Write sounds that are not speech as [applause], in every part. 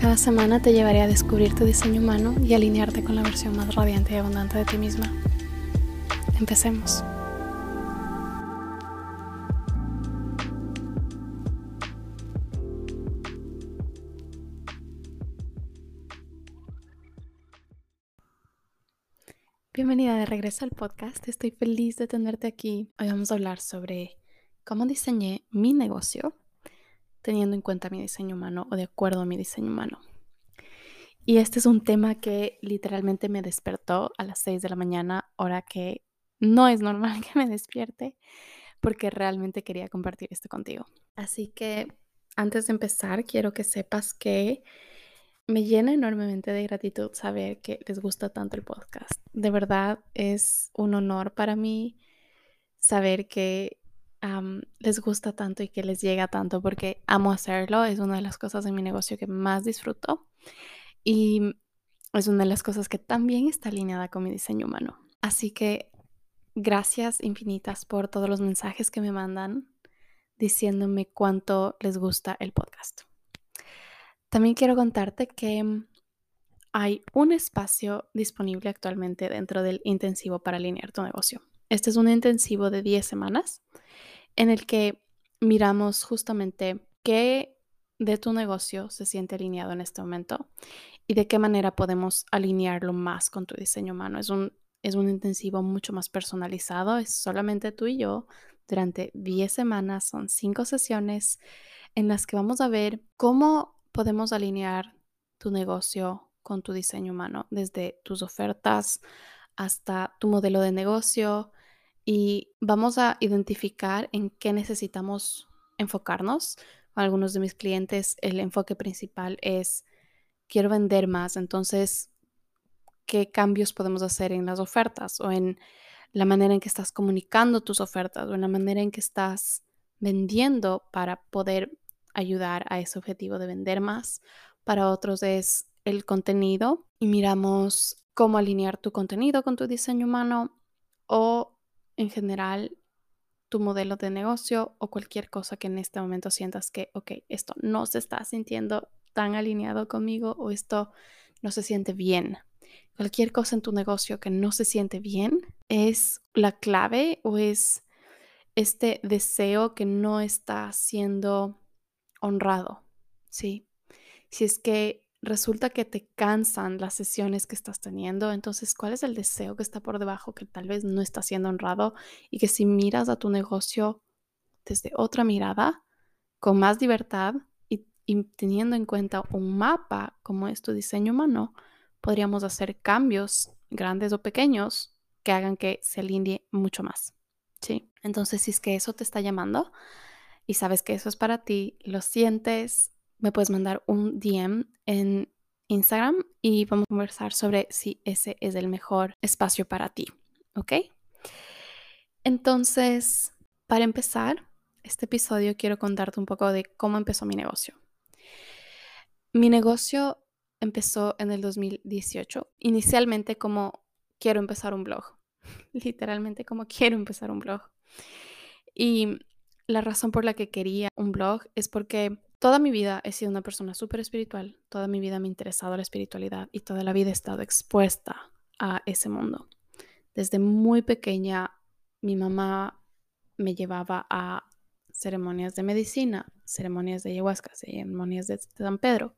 Cada semana te llevaré a descubrir tu diseño humano y alinearte con la versión más radiante y abundante de ti misma. Empecemos. Bienvenida de regreso al podcast. Estoy feliz de tenerte aquí. Hoy vamos a hablar sobre cómo diseñé mi negocio teniendo en cuenta mi diseño humano o de acuerdo a mi diseño humano. Y este es un tema que literalmente me despertó a las 6 de la mañana, hora que no es normal [laughs] que me despierte, porque realmente quería compartir esto contigo. Así que antes de empezar, quiero que sepas que me llena enormemente de gratitud saber que les gusta tanto el podcast. De verdad es un honor para mí saber que les gusta tanto y que les llega tanto porque amo hacerlo. Es una de las cosas de mi negocio que más disfruto y es una de las cosas que también está alineada con mi diseño humano. Así que gracias infinitas por todos los mensajes que me mandan diciéndome cuánto les gusta el podcast. También quiero contarte que hay un espacio disponible actualmente dentro del intensivo para alinear tu negocio. Este es un intensivo de 10 semanas en el que miramos justamente qué de tu negocio se siente alineado en este momento y de qué manera podemos alinearlo más con tu diseño humano. Es un, es un intensivo mucho más personalizado, es solamente tú y yo durante 10 semanas, son 5 sesiones en las que vamos a ver cómo podemos alinear tu negocio con tu diseño humano, desde tus ofertas hasta tu modelo de negocio, y vamos a identificar en qué necesitamos enfocarnos. Con algunos de mis clientes el enfoque principal es quiero vender más, entonces, ¿qué cambios podemos hacer en las ofertas o en la manera en que estás comunicando tus ofertas o en la manera en que estás vendiendo para poder ayudar a ese objetivo de vender más? Para otros es el contenido y miramos cómo alinear tu contenido con tu diseño humano o en general tu modelo de negocio o cualquier cosa que en este momento sientas que, ok, esto no se está sintiendo tan alineado conmigo o esto no se siente bien. Cualquier cosa en tu negocio que no se siente bien es la clave o es este deseo que no está siendo honrado, ¿sí? Si es que resulta que te cansan las sesiones que estás teniendo, entonces, ¿cuál es el deseo que está por debajo que tal vez no está siendo honrado y que si miras a tu negocio desde otra mirada, con más libertad y, teniendo en cuenta un mapa como es tu diseño humano, podríamos hacer cambios grandes o pequeños que hagan que se alinee mucho más. ¿Sí? Entonces, si es que eso te está llamando y sabes que eso es para ti, lo sientes, me puedes mandar un DM en Instagram y vamos a conversar sobre si ese es el mejor espacio para ti, ¿ok? Entonces, para empezar este episodio quiero contarte un poco de cómo empezó mi negocio. Mi negocio empezó en el 2018, inicialmente como quiero empezar un blog, [laughs] literalmente como quiero empezar un blog. Y la razón por la que quería un blog es porque Toda mi vida he sido una persona súper espiritual, toda mi vida me ha interesado la espiritualidad y toda la vida he estado expuesta a ese mundo. Desde muy pequeña mi mamá me llevaba a ceremonias de medicina, ceremonias de ayahuasca, ceremonias de San Pedro.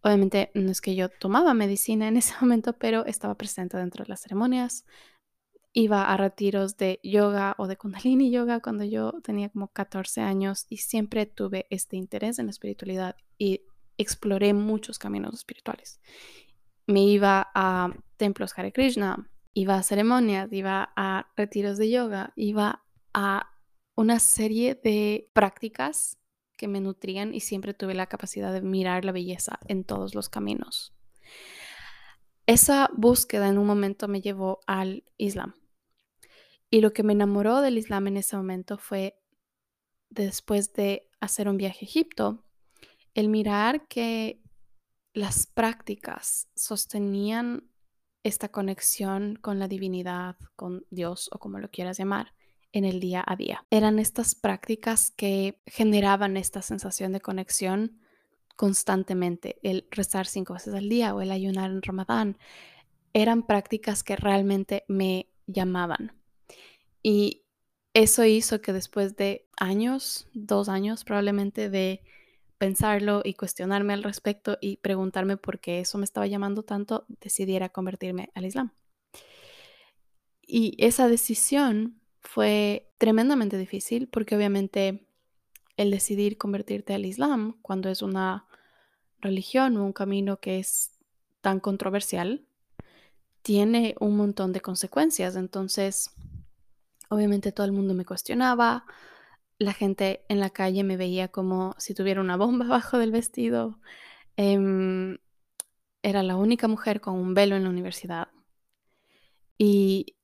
Obviamente no es que yo tomaba medicina en ese [laughs] momento, pero estaba presente dentro de las ceremonias iba a retiros de yoga o de kundalini yoga cuando yo tenía como 14 años y siempre tuve este interés en la espiritualidad y exploré muchos caminos espirituales. Me iba a templos Hare Krishna, iba a ceremonias, iba a retiros de yoga, iba a una serie de prácticas que me nutrían y siempre tuve la capacidad de mirar la belleza en todos los caminos. esa búsqueda en un momento me llevó al Islam. Y lo que me enamoró del Islam en ese momento fue, después de hacer un viaje a Egipto, el mirar que las prácticas sostenían esta conexión con la divinidad, con Dios o como lo quieras llamar, en el día a día. Eran estas prácticas que generaban esta sensación de conexión constantemente. El rezar cinco veces al día o el ayunar en Ramadán eran prácticas que realmente me llamaban. Y eso hizo que después de años, dos años probablemente de pensarlo y cuestionarme al respecto y preguntarme por qué eso me estaba llamando tanto, decidiera convertirme al Islam. Y esa decisión fue tremendamente difícil porque obviamente el decidir convertirte al Islam cuando es una religión o un camino que es tan controversial tiene un montón de consecuencias. Entonces, obviamente todo el mundo me cuestionaba, la gente en la calle me veía como si tuviera una bomba [laughs] abajo del vestido. Em, era la única mujer con un velo en la universidad. Y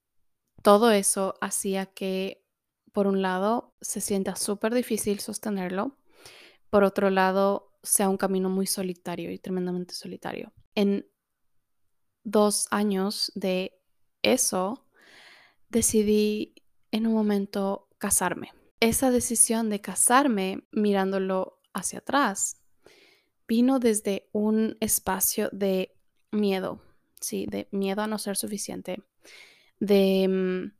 todo eso hacía que, por un lado, se sienta súper difícil sostenerlo. Por otro lado, sea un camino muy solitario y tremendamente solitario. En dos años de eso, decidí en un momento casarme. Esa decisión de casarme mirándolo hacia atrás vino desde un espacio de miedo, sí, de miedo a no ser suficiente, de mm,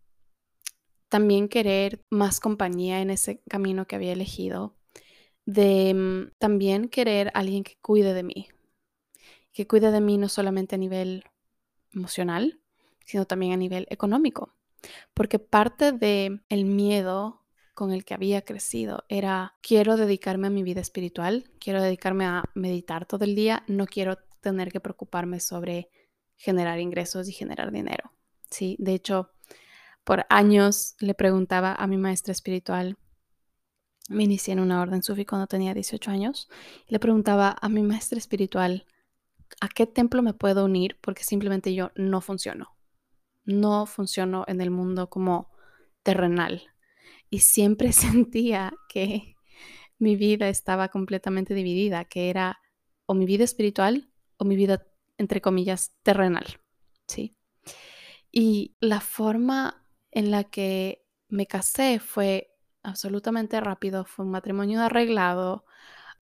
también querer más compañía en ese camino que había elegido, de mm, también querer alguien que cuide de mí, que cuide de mí no solamente a nivel emocional, sino también a nivel económico, porque parte de el miedo con el que había crecido era quiero dedicarme a mi vida espiritual, quiero dedicarme a meditar todo el día, no quiero tener que preocuparme sobre generar ingresos y generar dinero. Sí, de hecho, por años le preguntaba a mi maestra espiritual, me inicié en una orden sufi cuando tenía 18 años, le preguntaba a mi maestra espiritual, ¿a qué templo me puedo unir? Porque simplemente yo no funciono. No funciono en el mundo como terrenal y siempre [laughs] sentía que mi vida estaba completamente dividida, que era o mi vida espiritual o mi vida, entre comillas, terrenal, ¿sí? Y la forma en la que me casé fue absolutamente rápido, fue un matrimonio arreglado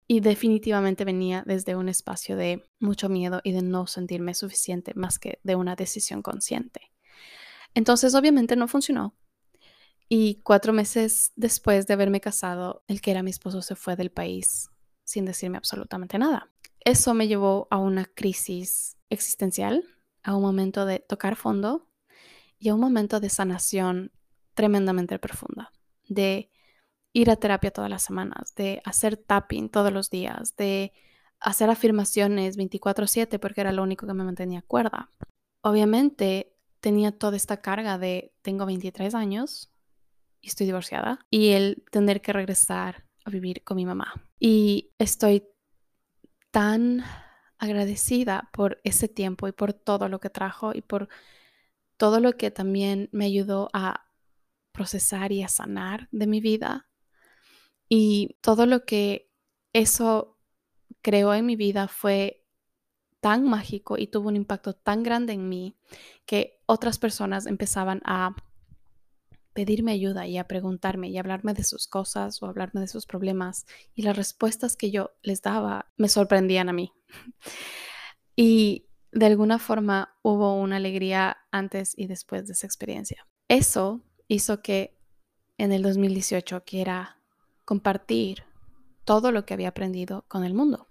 y definitivamente venía desde un espacio de mucho miedo y de no sentirme suficiente más que de una decisión consciente. Entonces, obviamente no funcionó y cuatro meses después de haberme casado, el que era mi esposo se fue del país sin decirme absolutamente nada. Eso me llevó a una crisis existencial, a un momento de tocar fondo y a un momento de sanación tremendamente profunda, de ir a terapia todas las semanas, de hacer tapping todos los días, de hacer afirmaciones 24/7 porque era lo único que me mantenía cuerda. Obviamente tenía toda esta carga de tengo 23 años, y estoy divorciada y el tener que regresar a vivir con mi mamá. Y estoy tan agradecida por ese tiempo y por todo lo que trajo y por todo lo que también me ayudó a procesar y a sanar de mi vida. Y todo lo que eso creó en mi vida fue tan mágico y tuvo un impacto tan grande en mí que otras personas empezaban a pedirme ayuda y a preguntarme y hablarme de sus cosas o hablarme de sus problemas y las respuestas que yo les daba me sorprendían a mí. [laughs] y de alguna forma hubo una alegría antes y después de esa experiencia. Eso hizo que en el 2018 quiera compartir todo lo que había aprendido con el mundo.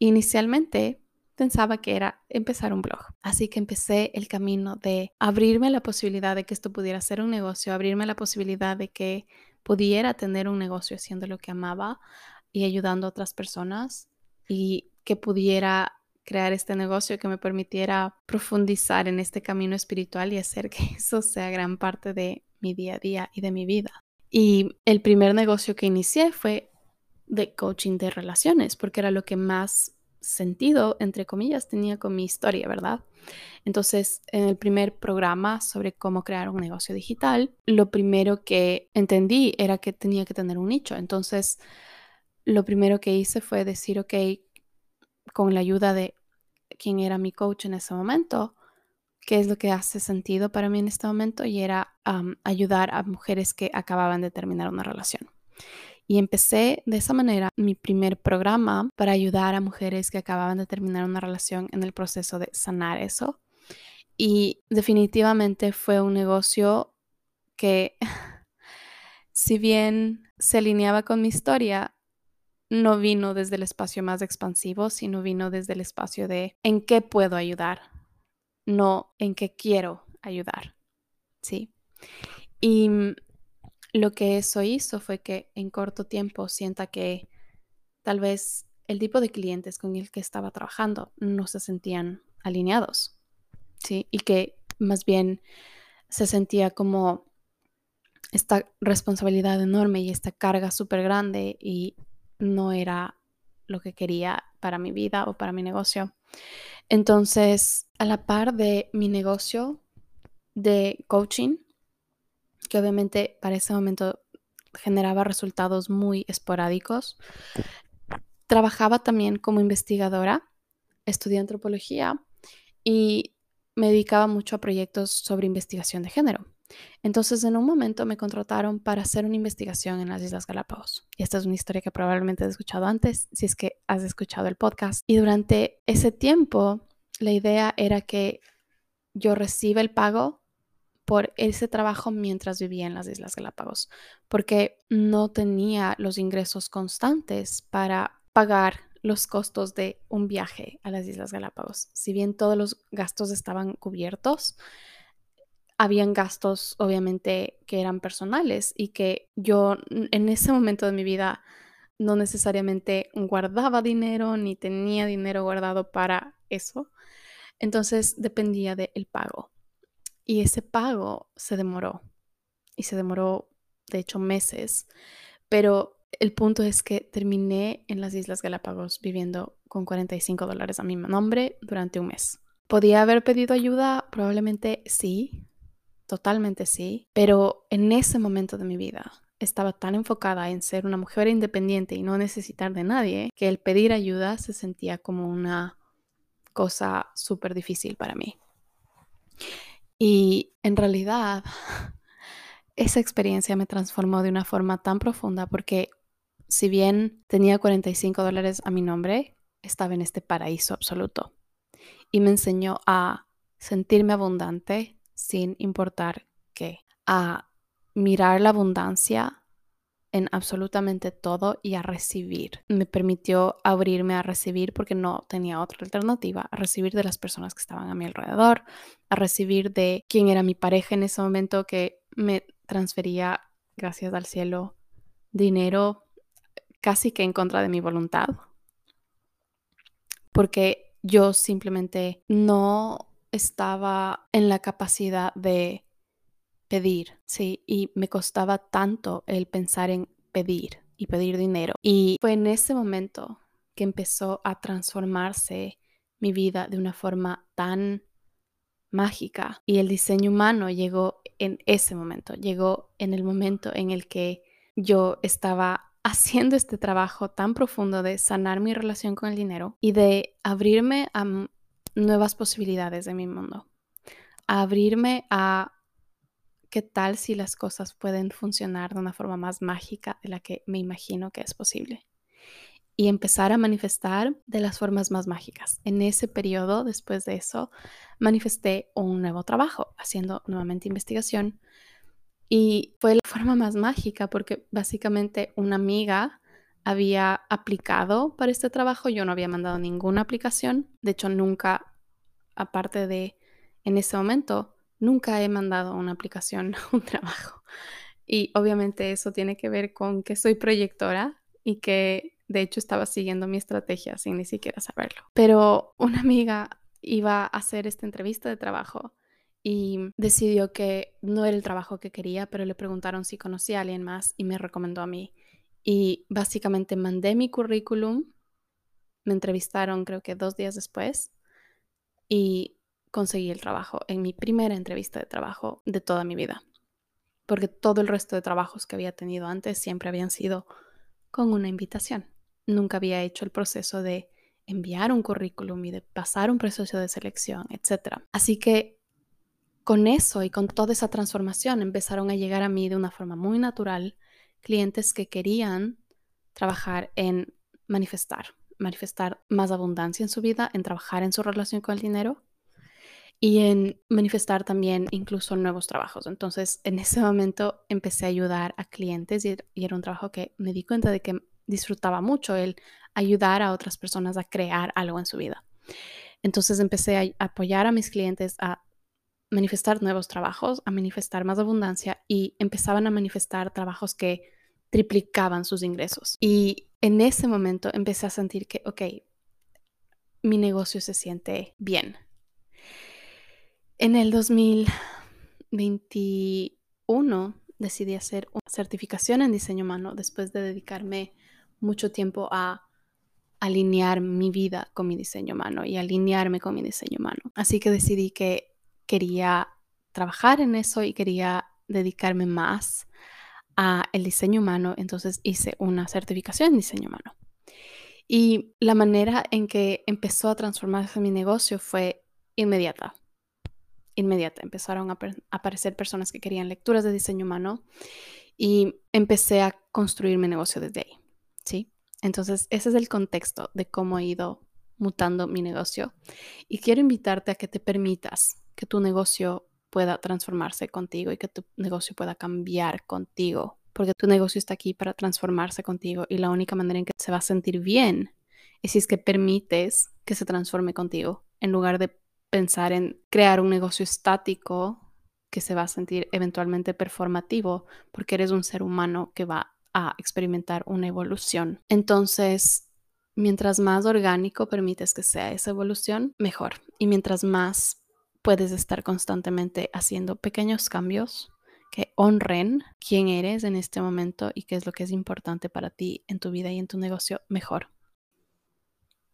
Inicialmente pensaba que era empezar un blog. Así que empecé el camino de abrirme la posibilidad de que esto pudiera ser un negocio, abrirme la posibilidad de que pudiera tener un negocio haciendo lo que amaba y ayudando a otras personas y que pudiera crear este negocio que me permitiera profundizar en este camino espiritual y hacer que [laughs] eso sea gran parte de mi día a día y de mi vida. Y el primer negocio que inicié fue de coaching de relaciones, porque era lo que más sentido, entre comillas, tenía con mi historia, ¿verdad? Entonces, en el primer programa sobre cómo crear un negocio digital, lo primero que entendí era que tenía que tener un nicho. Entonces, lo primero que hice fue decir, ok, con la ayuda de quien era mi coach en ese momento, qué es lo que hace sentido para mí en este momento y era ayudar a mujeres que acababan de terminar una relación. Y empecé de esa manera mi primer programa para ayudar a mujeres que acababan de terminar una relación en el proceso de sanar eso. Y definitivamente fue un negocio que, [laughs] si bien se alineaba con mi historia, no vino desde el espacio más expansivo, sino vino desde el espacio de en qué puedo ayudar, no en qué quiero ayudar. ¿Sí? Y mm, lo que eso hizo fue que en corto tiempo sienta que tal vez el tipo de clientes con el que estaba trabajando no se sentían alineados, ¿sí? Y que más bien se sentía como esta responsabilidad enorme y esta carga súper grande y no era lo que quería para mi vida o para mi negocio. Entonces, a la par de mi negocio de coaching, que obviamente para ese momento generaba resultados muy esporádicos, trabajaba también como investigadora, estudié antropología y me dedicaba mucho a proyectos sobre investigación de género. Entonces, en un momento me contrataron para hacer una investigación en las Islas Galápagos. Y esta es una historia que probablemente has escuchado antes, si es que has escuchado el podcast. Y durante ese tiempo, la idea era que yo reciba el pago por ese trabajo mientras vivía en las Islas Galápagos, porque no tenía los ingresos constantes para pagar los costos de un viaje a las Islas Galápagos. Si bien todos los gastos estaban cubiertos, habían gastos obviamente que eran personales y que yo en ese momento de mi vida no necesariamente guardaba dinero ni tenía dinero guardado para eso. Entonces dependía del pago. Y ese pago se demoró. Y se demoró, de hecho, meses. Pero el punto es que terminé en las Islas Galápagos viviendo con 45 dólares a mi nombre durante un mes. ¿Podía haber pedido ayuda? Probablemente sí, totalmente sí, pero en ese momento de mi vida estaba tan enfocada en ser una mujer independiente y no necesitar de nadie que el pedir ayuda se sentía como una cosa súper difícil para mí. Y en realidad, [laughs] esa experiencia me transformó de una forma tan profunda porque si bien tenía 45 dólares a mi nombre, estaba en este paraíso absoluto. Y me enseñó a sentirme abundante, sin importar qué, a mirar la abundancia en absolutamente todo y a recibir. Me permitió abrirme a recibir porque no tenía otra alternativa, a recibir de las personas que estaban a mi alrededor, a recibir de quién era mi pareja en ese momento que me transfería, gracias al cielo, dinero casi que en contra de mi voluntad. Porque yo simplemente no estaba en la capacidad de pedir, ¿sí? Y me costaba tanto el pensar en pedir y pedir dinero. Y fue en ese momento que empezó a transformarse mi vida de una forma tan mágica. Y el diseño humano llegó en ese momento, llegó en el momento en el que yo estaba [laughs] haciendo este trabajo tan profundo de sanar mi relación con el dinero y de abrirme a nuevas posibilidades de mi mundo, abrirme a qué tal si las cosas pueden funcionar de una forma más mágica de la que me imagino que es posible. Y empezar a manifestar de las formas más mágicas. En ese periodo, después de eso, manifesté un nuevo trabajo, haciendo nuevamente investigación. Y fue la forma más mágica porque básicamente una amiga había aplicado para este trabajo. Yo no había mandado ninguna aplicación. De hecho, nunca, aparte de en ese momento, nunca he mandado una aplicación [laughs] a un trabajo. Y obviamente eso tiene que ver con que soy proyectora y que de hecho estaba siguiendo mi estrategia sin ni siquiera saberlo. Pero una amiga iba a hacer esta entrevista de trabajo y decidió que no era el trabajo que quería, pero le preguntaron si conocía a alguien más y me recomendó a mí y básicamente mandé mi currículum me entrevistaron creo que dos días después y conseguí el trabajo en mi primera entrevista de trabajo de toda mi vida. Porque todo el resto de trabajos que había tenido antes siempre habían sido con una invitación. Nunca había hecho el proceso de enviar un currículum y de pasar un proceso de selección, etc. Así que con eso y con toda esa transformación empezaron a llegar a mí de una forma muy natural clientes que querían trabajar en manifestar, manifestar más abundancia en su vida, en trabajar en su relación con el dinero y en manifestar también incluso nuevos trabajos. Entonces, en ese momento empecé a ayudar a clientes y, era un trabajo que me di cuenta de que disfrutaba mucho el ayudar a otras personas a crear algo en su vida. Entonces empecé a apoyar a mis clientes a manifestar nuevos trabajos, a manifestar más abundancia y empezaban a manifestar trabajos que triplicaban sus ingresos. Y en ese momento empecé a sentir que, ok, mi negocio se siente bien. En el 2021 decidí hacer una certificación en diseño humano después de dedicarme mucho tiempo a alinear mi vida con mi diseño humano y alinearme con mi diseño humano. Así que decidí que quería trabajar en eso y quería dedicarme más a el diseño humano, entonces hice una certificación en diseño humano. Y la manera en que empezó a transformarse mi negocio fue inmediata. Inmediata. Empezaron a aparecer personas que querían lecturas de diseño humano y empecé a construir mi negocio desde ahí. ¿Sí? Entonces, ese es el contexto de cómo he ido mutando mi negocio. Y quiero invitarte a que te permitas que tu negocio pueda transformarse contigo y que tu negocio pueda cambiar contigo, porque tu negocio está aquí para transformarse contigo y la única manera en que se va a sentir bien es si es que permites que se transforme contigo, en lugar de pensar en crear un negocio estático que se va a sentir eventualmente performativo, porque eres un ser humano que va a experimentar una evolución. Entonces, mientras más orgánico permites que sea esa evolución, mejor. Y mientras más puedes estar constantemente haciendo pequeños cambios que honren quién eres en este momento y qué es lo que es importante para ti en tu vida y en tu negocio mejor.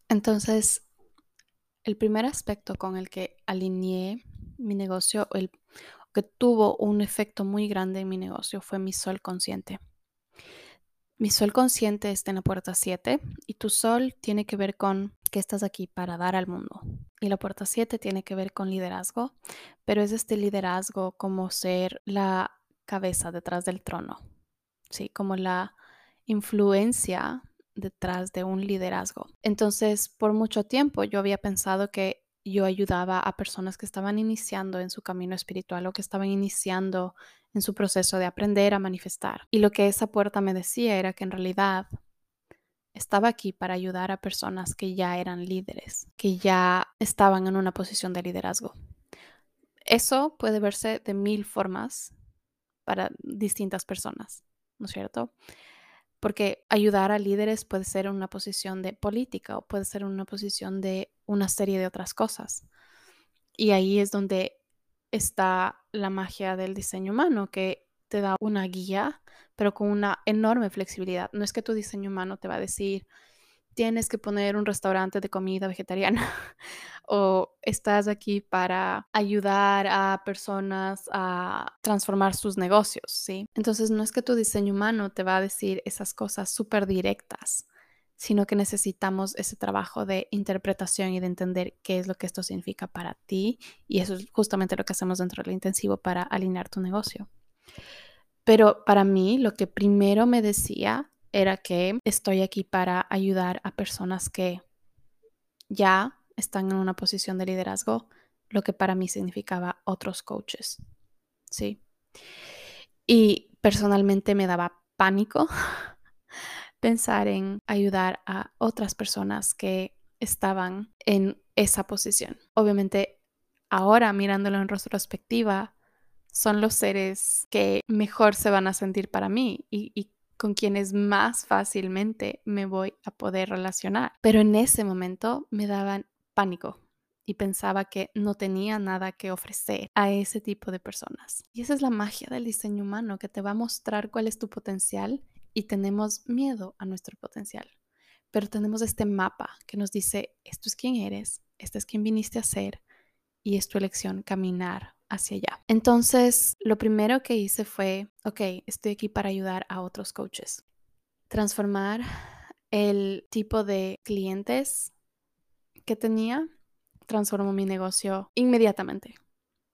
Entonces, el primer aspecto con el que alineé mi negocio, el que tuvo un efecto muy grande en mi negocio, fue mi sol consciente. Mi sol consciente está en la puerta 7 y tu sol tiene que ver con que estás aquí para dar al mundo. Y la puerta 7 tiene que ver con liderazgo, pero es este liderazgo como ser la cabeza detrás del trono, ¿sí? Como la influencia detrás de un liderazgo. Entonces, por mucho tiempo yo había pensado que yo ayudaba a personas que estaban iniciando en su camino espiritual o que estaban iniciando en su proceso de aprender a manifestar. Y lo que esa puerta me decía era que en realidad estaba aquí para ayudar a personas que ya eran líderes, que ya estaban en una posición de liderazgo. Eso puede verse de mil formas para distintas personas, ¿no es cierto? Porque ayudar a líderes puede ser una posición de política o puede ser una posición de una serie de otras cosas. Y ahí es donde está la magia del diseño humano, que te da una guía, pero con una enorme flexibilidad. No es que tu diseño humano te va a decir, tienes que poner un restaurante de comida vegetariana [laughs] o estás aquí para ayudar a personas a transformar sus negocios, ¿sí? Entonces no es que tu diseño humano te va a decir esas cosas súper directas, sino que necesitamos ese trabajo de interpretación y de entender qué es lo que esto significa para ti y eso es justamente lo que hacemos dentro del intensivo para alinear tu negocio. Pero para mí lo que primero me decía era que estoy aquí para ayudar a personas que ya están en una posición de liderazgo, lo que para mí significaba otros coaches. Sí. Y personalmente me daba pánico [laughs] pensar en ayudar a otras personas que estaban en esa posición. Obviamente, ahora mirándolo en retrospectiva, son los seres que mejor se van a sentir para mí y, con quienes más fácilmente me voy a poder relacionar. Pero en ese momento me daban pánico y pensaba que no tenía nada que ofrecer a ese tipo de personas. Y esa es la magia del diseño humano, que te va a mostrar cuál es tu potencial y tenemos miedo a nuestro potencial. pero tenemos este mapa que nos dice, esto es quién eres, esto es quién viniste a ser y es tu elección caminar hacia allá. Entonces, lo primero que hice fue, ok, estoy aquí para ayudar a otros coaches. Transformar el tipo de clientes que tenía, transformó mi negocio inmediatamente.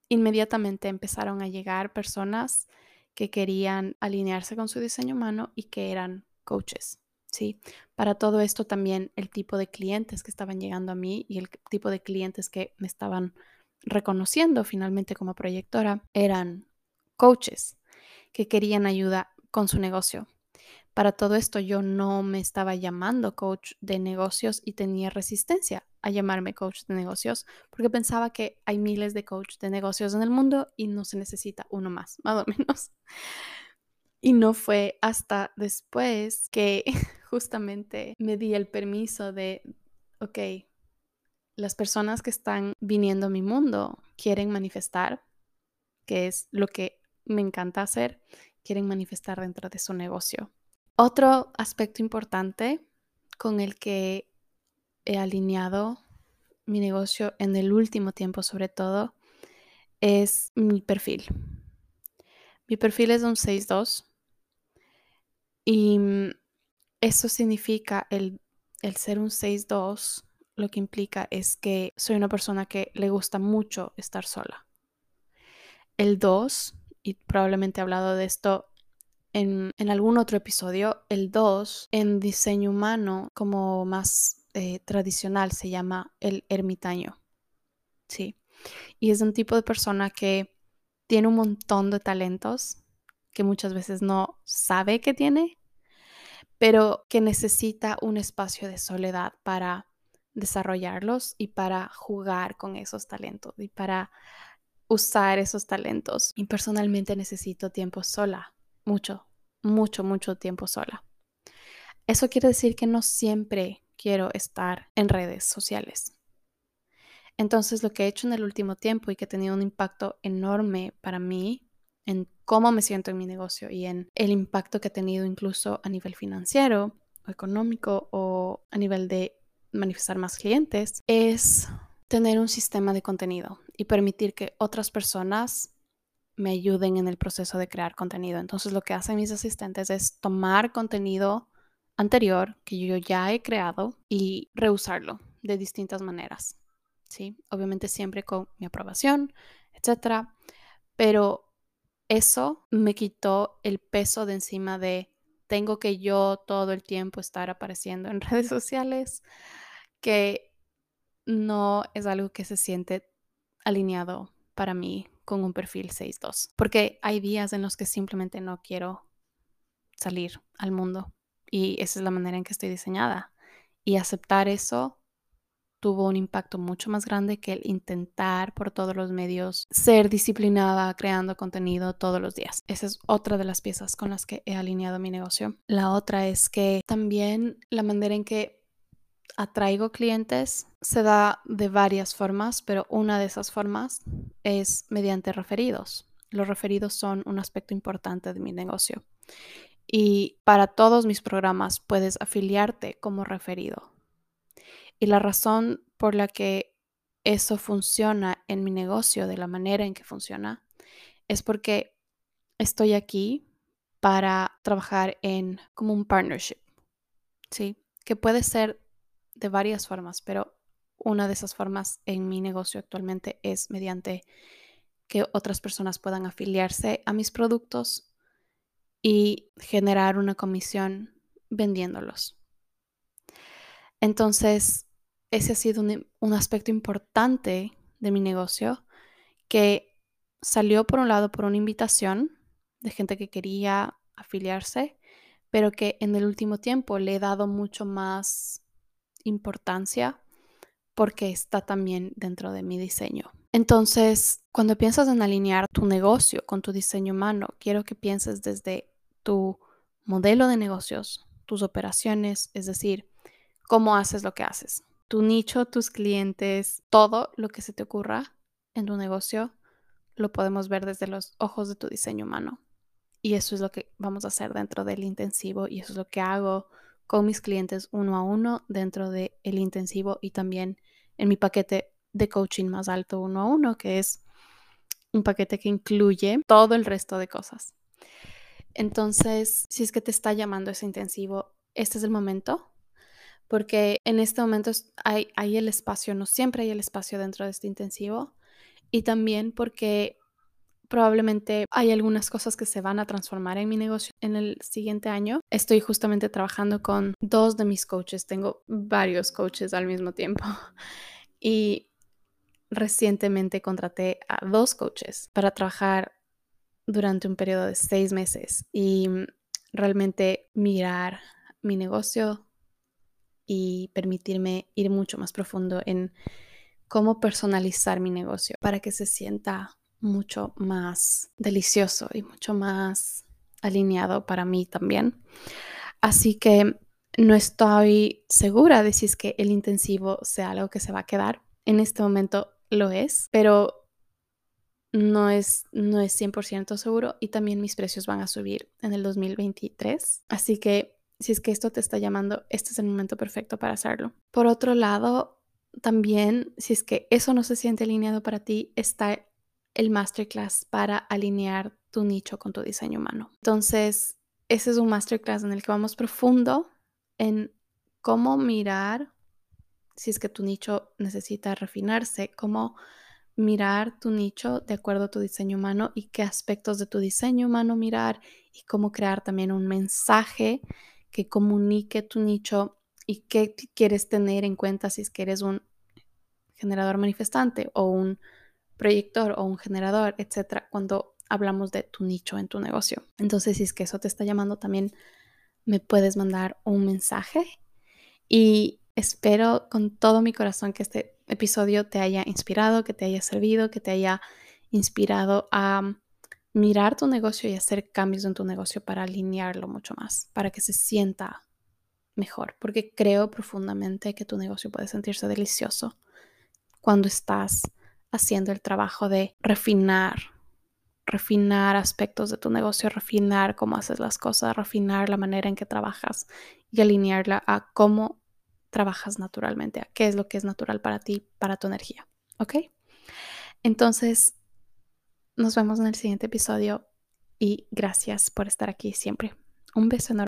Inmediatamente empezaron a llegar personas que querían alinearse con su diseño humano y que eran coaches. ¿sí? Para todo esto también el tipo de clientes que estaban llegando a mí y el tipo de clientes que me estaban reconociendo finalmente como proyectora eran coaches que querían ayuda con su negocio. Para todo esto yo no me estaba llamando coach de negocios y tenía resistencia a llamarme coach de negocios porque pensaba que hay miles de coach de negocios en el mundo y no se necesita uno más, [laughs] más o menos. Y no fue hasta después que [laughs] justamente me di el permiso de, ok, las personas que están viniendo a mi mundo quieren manifestar, que es lo que me encanta hacer, quieren manifestar dentro de su negocio. Otro aspecto importante con el que he alineado mi negocio en el último tiempo sobre todo es mi perfil. Mi perfil es un 6.2 y eso significa el, el ser un 6-2, lo que implica es que soy una persona que le gusta mucho estar sola. El 2, y probablemente he hablado de esto en, en algún otro episodio, el 2 en diseño humano como más eh, tradicional se llama el ermitaño. Sí. Y es un tipo de persona que tiene un montón de talentos que muchas veces no sabe que tiene pero que necesita un espacio de soledad para desarrollarlos y para jugar con esos talentos y para usar esos talentos. Y personalmente necesito tiempo sola, mucho, mucho, mucho tiempo sola. Eso quiere decir que no siempre quiero estar en redes sociales. Entonces lo que he hecho en el último tiempo y que ha tenido un impacto enorme para mí en cómo me siento en mi negocio y en el impacto que ha tenido incluso a nivel financiero o económico o a nivel de manifestar más clientes, es tener un sistema de contenido y permitir que otras personas me ayuden en el proceso de crear contenido. Entonces lo que hacen mis asistentes es tomar contenido anterior que yo ya he creado y reusarlo de distintas maneras. ¿sí? Obviamente siempre con mi aprobación, etcétera, pero eso me quitó el peso de encima de tengo que yo todo el tiempo estar apareciendo en [laughs] redes sociales, que no es algo que se siente alineado para mí con un perfil 6.2, porque hay días en los que simplemente no quiero salir al mundo y esa es la manera en que estoy diseñada. Y aceptar eso tuvo un impacto mucho más grande que el intentar por todos los medios ser disciplinada creando contenido todos los días. Esa es otra de las piezas con las que he alineado mi negocio. La otra es que también la manera en que atraigo clientes se da de varias formas, pero una de esas formas es mediante referidos. Los referidos son un aspecto importante de mi negocio. Y para todos mis programas puedes afiliarte como referido. Y la razón por la que eso funciona en mi negocio de la manera en que funciona es porque estoy aquí para trabajar en como un partnership, ¿sí? Que puede ser de varias formas, pero una de esas formas en mi negocio actualmente es mediante que otras personas puedan afiliarse a mis productos y generar una comisión vendiéndolos. Entonces, ese ha sido un, aspecto importante de mi negocio que salió por un lado por una invitación de gente que quería afiliarse, pero que en el último tiempo le he dado mucho más importancia porque está también dentro de mi diseño. Entonces, cuando piensas en alinear tu negocio con tu diseño humano, quiero que pienses desde tu modelo de negocios, tus operaciones, es decir, cómo haces lo que haces tu nicho, tus clientes, todo lo que se te ocurra en tu negocio, lo podemos ver desde los ojos de tu diseño humano. Y eso es lo que vamos a hacer dentro del intensivo y eso es lo que hago con mis clientes uno a uno dentro del el intensivo y también en mi paquete de coaching más alto uno a uno, que es un paquete que incluye todo el resto de cosas. Entonces, si es que te está llamando ese intensivo, este es el momento, porque en este momento hay, el espacio, no siempre hay el espacio dentro de este intensivo, y también porque probablemente hay algunas cosas que se van a transformar en mi negocio en el siguiente año. Estoy justamente trabajando con dos de mis coaches, tengo varios coaches al mismo tiempo. [laughs] Y recientemente contraté a dos coaches para trabajar durante un periodo de seis meses y realmente mirar mi negocio y permitirme ir mucho más profundo en cómo personalizar mi negocio para que se sienta mucho más delicioso y mucho más alineado para mí también. Así que no estoy segura de si es que el intensivo sea algo que se va a quedar. En este momento lo es, pero no es, no es 100% seguro y también mis precios van a subir en el 2023. Así que si es que esto te está llamando, este es el momento perfecto para hacerlo. Por otro lado, también si es que eso no se siente alineado para ti, está el masterclass para alinear tu nicho con tu diseño humano. Entonces, ese es un masterclass en el que vamos profundo en cómo mirar si es que tu nicho necesita refinarse, cómo mirar tu nicho de acuerdo a tu diseño humano y qué aspectos de tu diseño humano mirar y cómo crear también un mensaje que comunique tu nicho y qué quieres tener en cuenta si es que eres un generador manifestante o un proyector o un generador, etcétera, cuando hablamos de tu nicho en tu negocio. Entonces, si es que eso te está llamando, también me puedes mandar un mensaje y espero con todo mi corazón que este episodio te haya inspirado, que te haya servido, que te haya inspirado a mirar tu negocio y hacer cambios en tu negocio para alinearlo mucho más, para que se sienta mejor, porque creo profundamente que tu negocio puede sentirse delicioso cuando estás haciendo el trabajo de refinar, refinar aspectos de tu negocio, refinar cómo haces las cosas, refinar la manera en que trabajas y alinearla a cómo trabajas naturalmente, a qué es lo que es natural para ti, para tu energía. ¿Ok? Entonces, nos vemos en el siguiente episodio y gracias por estar aquí siempre. Un beso enorme.